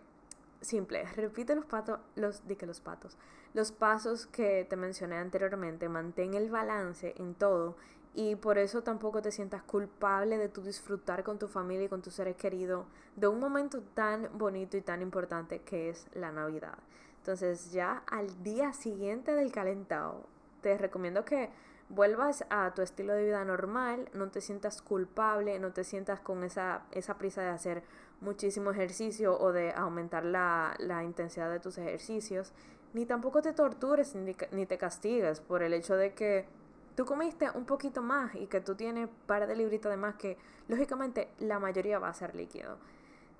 simple, repite los patos, los di que los patos, los pasos que te mencioné anteriormente, mantén el balance en todo y por eso tampoco te sientas culpable de tu disfrutar con tu familia y con tus seres queridos de un momento tan bonito y tan importante que es la Navidad. Entonces ya al día siguiente del calentado, te recomiendo que vuelvas a tu estilo de vida normal, no te sientas culpable, no te sientas con esa, esa prisa de hacer muchísimo ejercicio o de aumentar la, la intensidad de tus ejercicios, ni tampoco te tortures ni, ni te castigues por el hecho de que tú comiste un poquito más y que tú tienes par de libritos de más que lógicamente la mayoría va a ser líquido.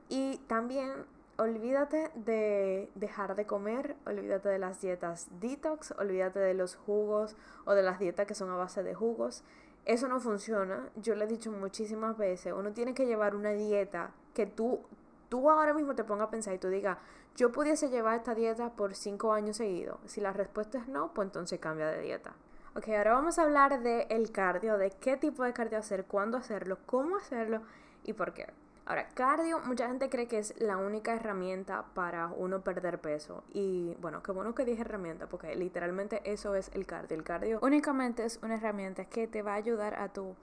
Y también olvídate de dejar de comer, olvídate de las dietas detox, olvídate de los jugos o de las dietas que son a base de jugos. Eso no funciona. Yo le he dicho muchísimas veces, uno tiene que llevar una dieta que tú, tú ahora mismo te pongas a pensar y tú digas, yo pudiese llevar esta dieta por cinco años seguidos. Si la respuesta es no, pues entonces cambia de dieta. Ok, ahora vamos a hablar del el cardio, de qué tipo de cardio hacer, cuándo hacerlo, cómo hacerlo y por qué. Ahora, cardio, mucha gente cree que es la única herramienta para uno perder peso. Y bueno, qué bueno que dije herramienta, porque literalmente eso es el cardio. El cardio únicamente es una herramienta que te va a ayudar a tu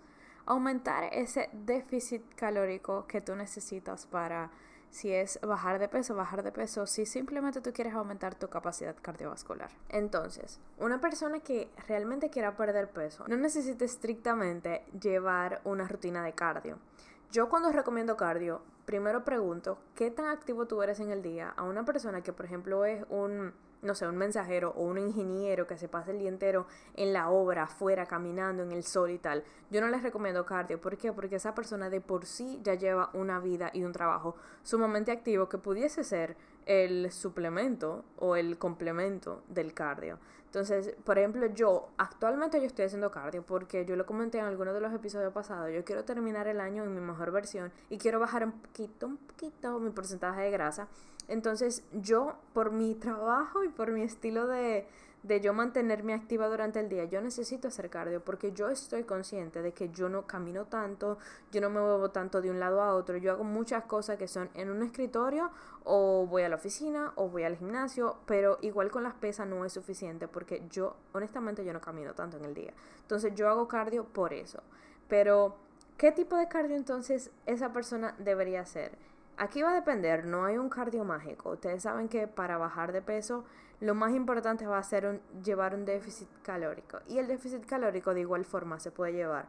aumentar ese déficit calórico que tú necesitas para si es bajar de peso, bajar de peso, si simplemente tú quieres aumentar tu capacidad cardiovascular. Entonces, una persona que realmente quiera perder peso no necesita estrictamente llevar una rutina de cardio. Yo cuando recomiendo cardio, primero pregunto qué tan activo tú eres en el día a una persona que, por ejemplo, es un, no sé, un mensajero o un ingeniero que se pase el día entero en la obra, afuera, caminando en el sol y tal, yo no les recomiendo cardio. ¿Por qué? Porque esa persona de por sí ya lleva una vida y un trabajo sumamente activo que pudiese ser el suplemento o el complemento del cardio. Entonces, por ejemplo, yo actualmente yo estoy haciendo cardio porque yo lo comenté en alguno de los episodios pasados. Yo quiero terminar el año en mi mejor versión y quiero bajar un poquito, un poquito mi porcentaje de grasa. Entonces, yo por mi trabajo y por mi estilo de, de yo mantenerme activa durante el día, yo necesito hacer cardio porque yo estoy consciente de que yo no camino tanto, yo no me muevo tanto de un lado a otro, yo hago muchas cosas que son en un escritorio o voy a la oficina o voy al gimnasio, pero igual con las pesas no es suficiente porque yo honestamente yo no camino tanto en el día. Entonces yo hago cardio por eso. Pero ¿qué tipo de cardio entonces esa persona debería hacer? Aquí va a depender, no hay un cardio mágico. Ustedes saben que para bajar de peso lo más importante va a ser llevar un déficit calórico. Y el déficit calórico de igual forma se puede llevar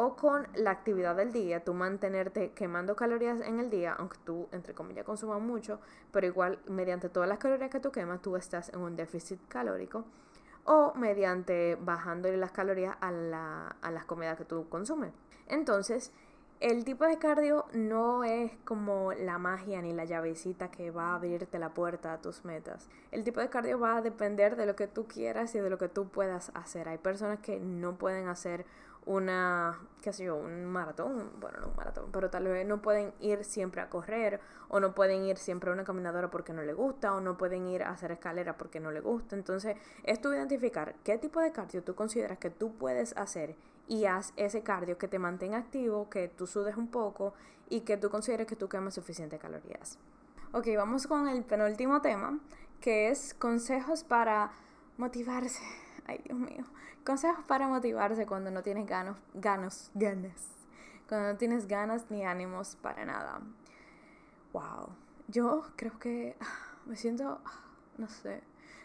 o con la actividad del día, tú mantenerte quemando calorías en el día, aunque tú, entre comillas, consumas mucho, pero igual mediante todas las calorías que tú quemas, tú estás en un déficit calórico, o mediante bajándole las calorías a, la, a las comidas que tú consumes. Entonces, el tipo de cardio no es como la magia ni la llavecita que va a abrirte la puerta a tus metas. El tipo de cardio va a depender de lo que tú quieras y de lo que tú puedas hacer. Hay personas que no pueden hacer una, qué sé yo, un maratón, bueno, no un maratón, pero tal vez no pueden ir siempre a correr o no pueden ir siempre a una caminadora porque no le gusta o no pueden ir a hacer escalera porque no le gusta. Entonces, es tu identificar qué tipo de cardio tú consideras que tú puedes hacer y haz ese cardio que te mantenga activo, que tú sudes un poco y que tú consideres que tú quemas suficientes calorías. Ok, vamos con el penúltimo tema, que es consejos para motivarse. <laughs> Ay, Dios mío. Consejos para motivarse cuando no tienes ganas, ganas, ganas. Cuando no tienes ganas ni ánimos para nada. Wow. Yo creo que ah, me siento, ah, no sé,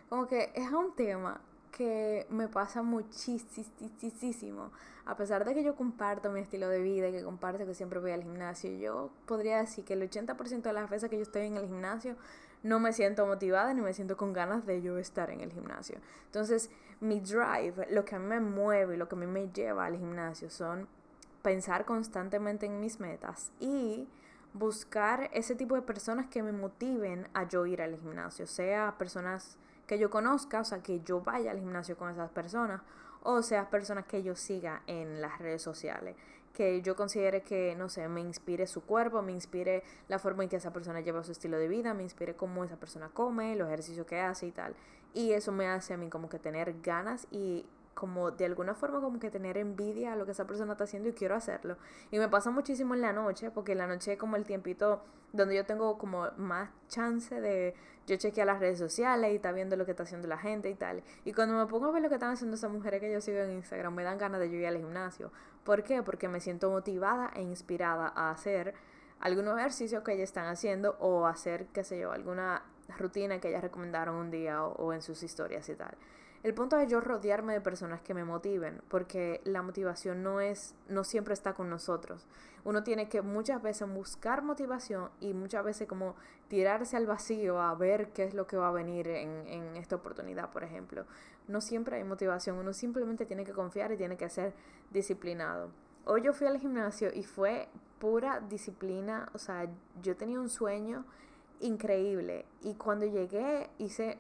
como que es un tema que me pasa muchísimo. A pesar de que yo comparto mi estilo de vida y que comparto que siempre voy al gimnasio, yo podría decir que el 80% de las veces que yo estoy en el gimnasio no me siento motivada ni me siento con ganas de yo estar en el gimnasio. Entonces, mi drive, lo que a mí me mueve y lo que me lleva al gimnasio son pensar constantemente en mis metas y buscar ese tipo de personas que me motiven a yo ir al gimnasio, sea personas que yo conozca, o sea, que yo vaya al gimnasio con esas personas, o sea, personas que yo siga en las redes sociales, que yo considere que, no sé, me inspire su cuerpo, me inspire la forma en que esa persona lleva su estilo de vida, me inspire cómo esa persona come, los ejercicios que hace y tal. Y eso me hace a mí como que tener ganas y como de alguna forma como que tener envidia a lo que esa persona está haciendo y quiero hacerlo. Y me pasa muchísimo en la noche, porque en la noche es como el tiempito donde yo tengo como más chance de yo chequear las redes sociales y está viendo lo que está haciendo la gente y tal. Y cuando me pongo a ver lo que están haciendo esas mujeres que yo sigo en Instagram, me dan ganas de yo ir al gimnasio. ¿Por qué? Porque me siento motivada e inspirada a hacer algunos ejercicios que ellas están haciendo o hacer, qué sé yo, alguna rutina que ellas recomendaron un día o en sus historias y tal. El punto es yo rodearme de personas que me motiven, porque la motivación no es, no siempre está con nosotros. Uno tiene que muchas veces buscar motivación y muchas veces como tirarse al vacío a ver qué es lo que va a venir en, en esta oportunidad, por ejemplo. No siempre hay motivación, uno simplemente tiene que confiar y tiene que ser disciplinado. Hoy yo fui al gimnasio y fue pura disciplina, o sea, yo tenía un sueño increíble y cuando llegué hice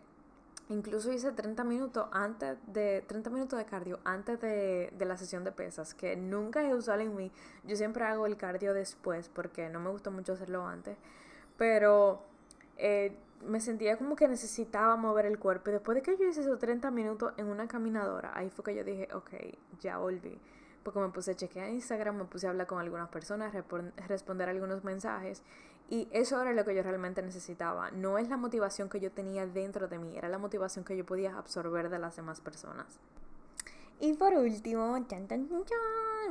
Incluso hice 30 minutos antes de 30 minutos de cardio antes de, de, la sesión de pesas, que nunca es usual en mí. Yo siempre hago el cardio después porque no me gusta mucho hacerlo antes. Pero eh, me sentía como que necesitaba mover el cuerpo. Y después de que yo hice esos 30 minutos en una caminadora, ahí fue que yo dije, ok, ya volví porque me puse a chequear Instagram, me puse a hablar con algunas personas, responder algunos mensajes y eso era lo que yo realmente necesitaba. No es la motivación que yo tenía dentro de mí, era la motivación que yo podía absorber de las demás personas. Y por último,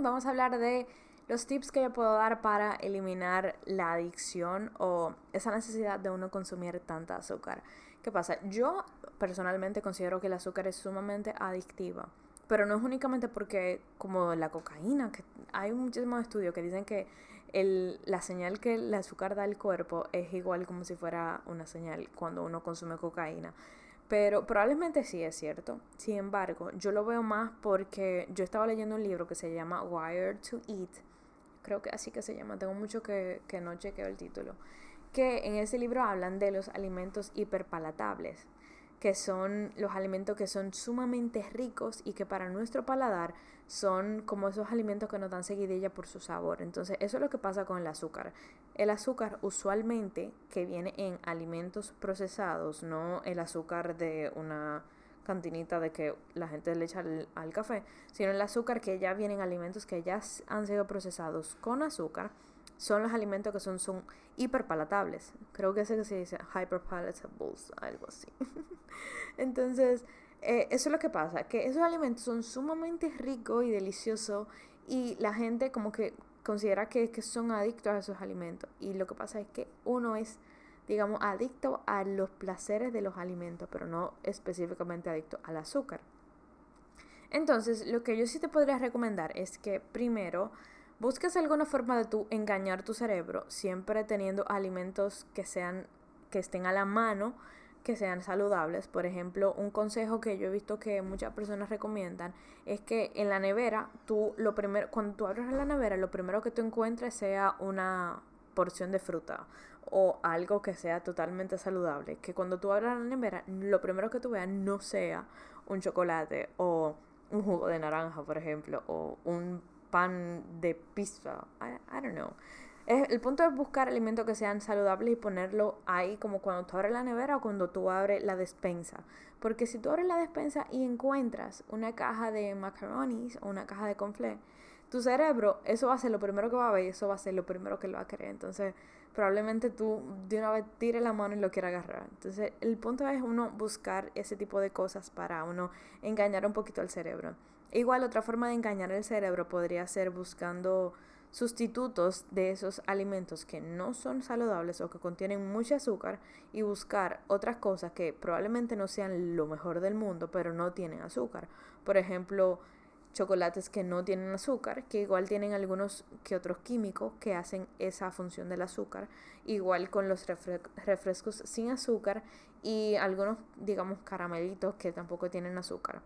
vamos a hablar de los tips que yo puedo dar para eliminar la adicción o esa necesidad de uno consumir tanta azúcar. ¿Qué pasa? Yo personalmente considero que el azúcar es sumamente adictiva. Pero no es únicamente porque, como la cocaína, que hay muchísimos estudios que dicen que el, la señal que el azúcar da al cuerpo es igual como si fuera una señal cuando uno consume cocaína. Pero probablemente sí es cierto. Sin embargo, yo lo veo más porque yo estaba leyendo un libro que se llama Wired to Eat. Creo que así que se llama. Tengo mucho que, que no chequeo el título. Que en ese libro hablan de los alimentos hiperpalatables que son los alimentos que son sumamente ricos y que para nuestro paladar son como esos alimentos que nos dan seguidilla por su sabor. Entonces, eso es lo que pasa con el azúcar. El azúcar usualmente que viene en alimentos procesados, no el azúcar de una cantinita de que la gente le echa al, al café, sino el azúcar que ya viene en alimentos que ya han sido procesados con azúcar son los alimentos que son, son hiperpalatables. Creo que ese que se dice hyperpalatables, algo así. <laughs> Entonces, eh, eso es lo que pasa, que esos alimentos son sumamente ricos y deliciosos y la gente como que considera que, que son adictos a esos alimentos. Y lo que pasa es que uno es, digamos, adicto a los placeres de los alimentos, pero no específicamente adicto al azúcar. Entonces, lo que yo sí te podría recomendar es que primero busques alguna forma de tú engañar tu cerebro, siempre teniendo alimentos que sean que estén a la mano, que sean saludables. Por ejemplo, un consejo que yo he visto que muchas personas recomiendan es que en la nevera, tú lo primero, cuando tú abres la nevera, lo primero que tú encuentres sea una porción de fruta o algo que sea totalmente saludable. Que cuando tú abras la nevera, lo primero que tú veas no sea un chocolate o un jugo de naranja, por ejemplo, o un pan de pizza. I, don't know. el punto es buscar alimentos que sean saludables y ponerlo ahí como cuando tú abres la nevera o cuando tú abres la despensa. Porque si tú abres la despensa y encuentras una caja de macaronis o una caja de conflé, tu cerebro, eso va a ser lo primero que va a ver y eso va a ser lo primero que lo va a querer. Entonces, probablemente tú de una vez tire la mano y lo quiera agarrar. Entonces, el punto es uno buscar ese tipo de cosas para uno engañar un poquito al cerebro. Igual otra forma de engañar el cerebro podría ser buscando sustitutos de esos alimentos que no son saludables o que contienen mucho azúcar y buscar otras cosas que probablemente no sean lo mejor del mundo, pero no tienen azúcar. Por ejemplo, chocolates que no tienen azúcar, que igual tienen algunos que otros químicos que hacen esa función del azúcar, igual con los refrescos sin azúcar y algunos, digamos, caramelitos que tampoco tienen azúcar.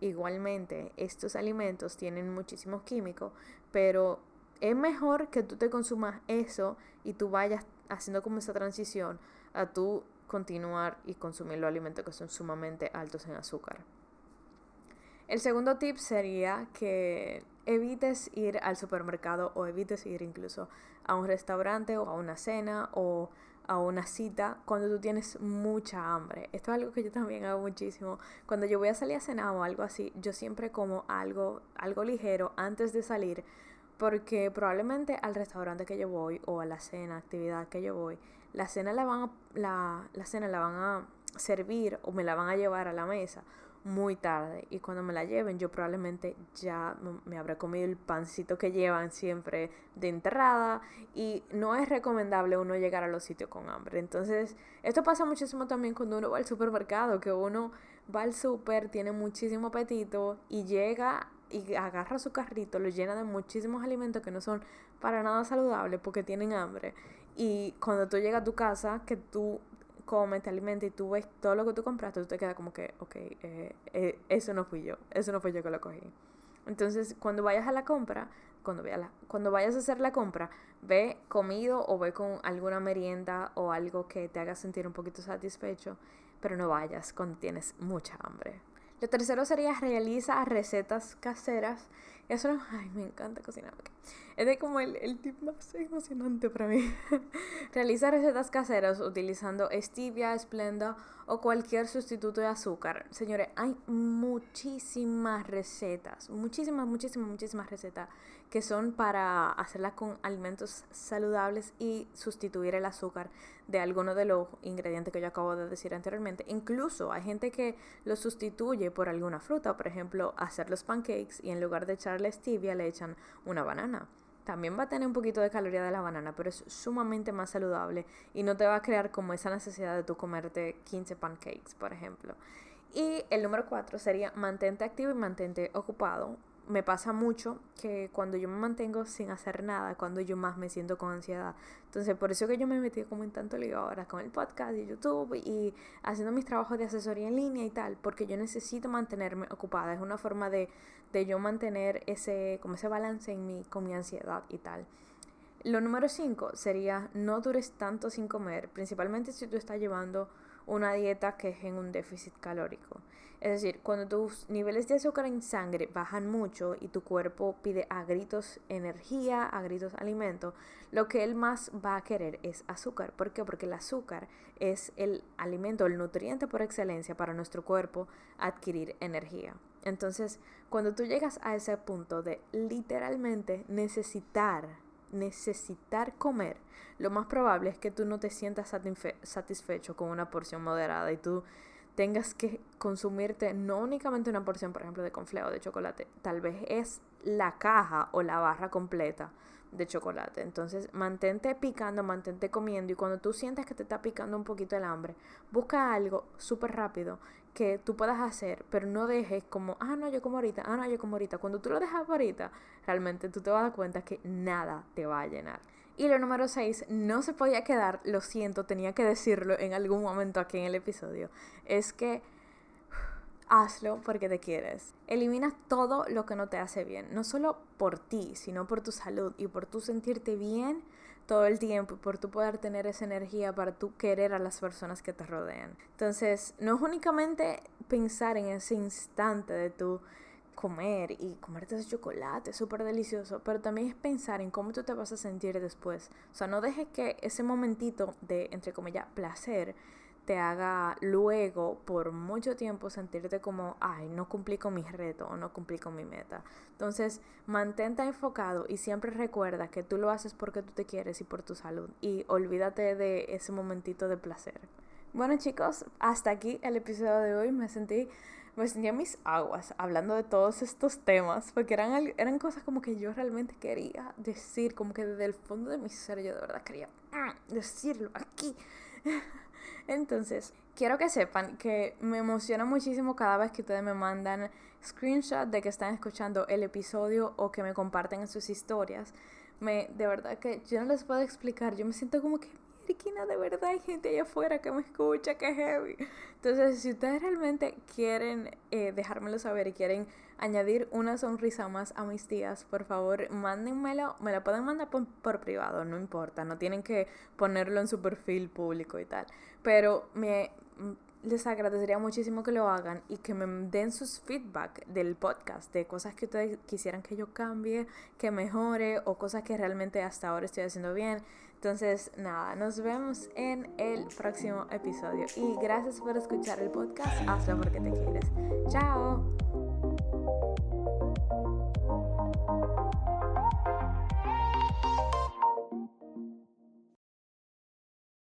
Igualmente, estos alimentos tienen muchísimos químicos, pero es mejor que tú te consumas eso y tú vayas haciendo como esa transición a tú continuar y consumir los alimentos que son sumamente altos en azúcar. El segundo tip sería que evites ir al supermercado o evites ir incluso a un restaurante o a una cena o a una cita cuando tú tienes mucha hambre. Esto es algo que yo también hago muchísimo. Cuando yo voy a salir a cenar o algo así, yo siempre como algo, algo ligero antes de salir porque probablemente al restaurante que yo voy o a la cena, actividad que yo voy, la cena la van a, la, la cena la van a servir o me la van a llevar a la mesa muy tarde y cuando me la lleven yo probablemente ya me habré comido el pancito que llevan siempre de entrada y no es recomendable uno llegar a los sitios con hambre. Entonces, esto pasa muchísimo también cuando uno va al supermercado, que uno va al super, tiene muchísimo apetito y llega y agarra su carrito, lo llena de muchísimos alimentos que no son para nada saludables porque tienen hambre. Y cuando tú llegas a tu casa, que tú comes, te alimentas y tú ves todo lo que tú compraste, tú te quedas como que, ok, eh, eh, eso no fui yo, eso no fui yo que lo cogí. Entonces, cuando vayas a la compra, cuando, vayas cuando vayas a hacer la compra, ve comido o ve con alguna merienda o algo que te haga sentir un poquito satisfecho, pero no vayas cuando tienes mucha hambre. Lo tercero sería realiza recetas caseras. Eso <laughs> ay, me encanta cocinar. Es de como el, el tip más emocionante para mí. <laughs> realiza recetas caseras utilizando stevia, esplenda o cualquier sustituto de azúcar. Señores, hay muchísimas recetas, muchísimas, muchísimas, muchísimas recetas que son para hacerlas con alimentos saludables y sustituir el azúcar de alguno de los ingredientes que yo acabo de decir anteriormente. Incluso hay gente que lo sustituye por alguna fruta, por ejemplo, hacer los pancakes y en lugar de echarle stevia le echan una banana. También va a tener un poquito de caloría de la banana, pero es sumamente más saludable y no te va a crear como esa necesidad de tú comerte 15 pancakes, por ejemplo. Y el número 4 sería mantente activo y mantente ocupado. Me pasa mucho que cuando yo me mantengo sin hacer nada, cuando yo más me siento con ansiedad. Entonces, por eso que yo me metido como en tanto lío ahora con el podcast y YouTube y haciendo mis trabajos de asesoría en línea y tal, porque yo necesito mantenerme ocupada. Es una forma de, de yo mantener ese, como ese balance en mi, con mi ansiedad y tal. Lo número 5 sería no dures tanto sin comer, principalmente si tú estás llevando una dieta que es en un déficit calórico. Es decir, cuando tus niveles de azúcar en sangre bajan mucho y tu cuerpo pide a gritos energía, a gritos alimento, lo que él más va a querer es azúcar. ¿Por qué? Porque el azúcar es el alimento, el nutriente por excelencia para nuestro cuerpo adquirir energía. Entonces, cuando tú llegas a ese punto de literalmente necesitar necesitar comer, lo más probable es que tú no te sientas satisfecho con una porción moderada y tú tengas que consumirte no únicamente una porción, por ejemplo, de confleo de chocolate, tal vez es la caja o la barra completa de chocolate. Entonces, mantente picando, mantente comiendo y cuando tú sientes que te está picando un poquito el hambre, busca algo súper rápido que tú puedas hacer, pero no dejes como, ah, no, yo como ahorita, ah, no, yo como ahorita. Cuando tú lo dejas ahorita, realmente tú te vas a dar cuenta que nada te va a llenar. Y lo número 6, no se podía quedar, lo siento, tenía que decirlo en algún momento aquí en el episodio, es que <sighs> hazlo porque te quieres. Elimina todo lo que no te hace bien, no solo por ti, sino por tu salud y por tu sentirte bien todo el tiempo por tu poder tener esa energía para tú querer a las personas que te rodean. Entonces, no es únicamente pensar en ese instante de tu comer y comerte ese chocolate súper delicioso, pero también es pensar en cómo tú te vas a sentir después. O sea, no dejes que ese momentito de, entre comillas, placer te haga luego por mucho tiempo sentirte como, ay, no cumplí con mi reto o no cumplí con mi meta. Entonces, mantente enfocado y siempre recuerda que tú lo haces porque tú te quieres y por tu salud. Y olvídate de ese momentito de placer. Bueno chicos, hasta aquí el episodio de hoy. Me sentí, me sentí mis aguas hablando de todos estos temas, porque eran, eran cosas como que yo realmente quería decir, como que desde el fondo de mi ser yo de verdad quería mm, decirlo aquí. <laughs> Entonces, quiero que sepan que me emociona muchísimo cada vez que ustedes me mandan screenshot de que están escuchando el episodio o que me comparten en sus historias. Me, de verdad que yo no les puedo explicar, yo me siento como que, Riquina, de verdad hay gente allá afuera que me escucha, que heavy. Entonces, si ustedes realmente quieren eh, dejármelo saber y quieren añadir una sonrisa más a mis días, por favor, mándenmelo. Me lo pueden mandar por, por privado, no importa. No tienen que ponerlo en su perfil público y tal. Pero me les agradecería muchísimo que lo hagan y que me den sus feedback del podcast, de cosas que ustedes quisieran que yo cambie, que mejore o cosas que realmente hasta ahora estoy haciendo bien. Entonces, nada, nos vemos en el próximo episodio y gracias por escuchar el podcast. Hazlo porque te quieres. Chao. Thank you.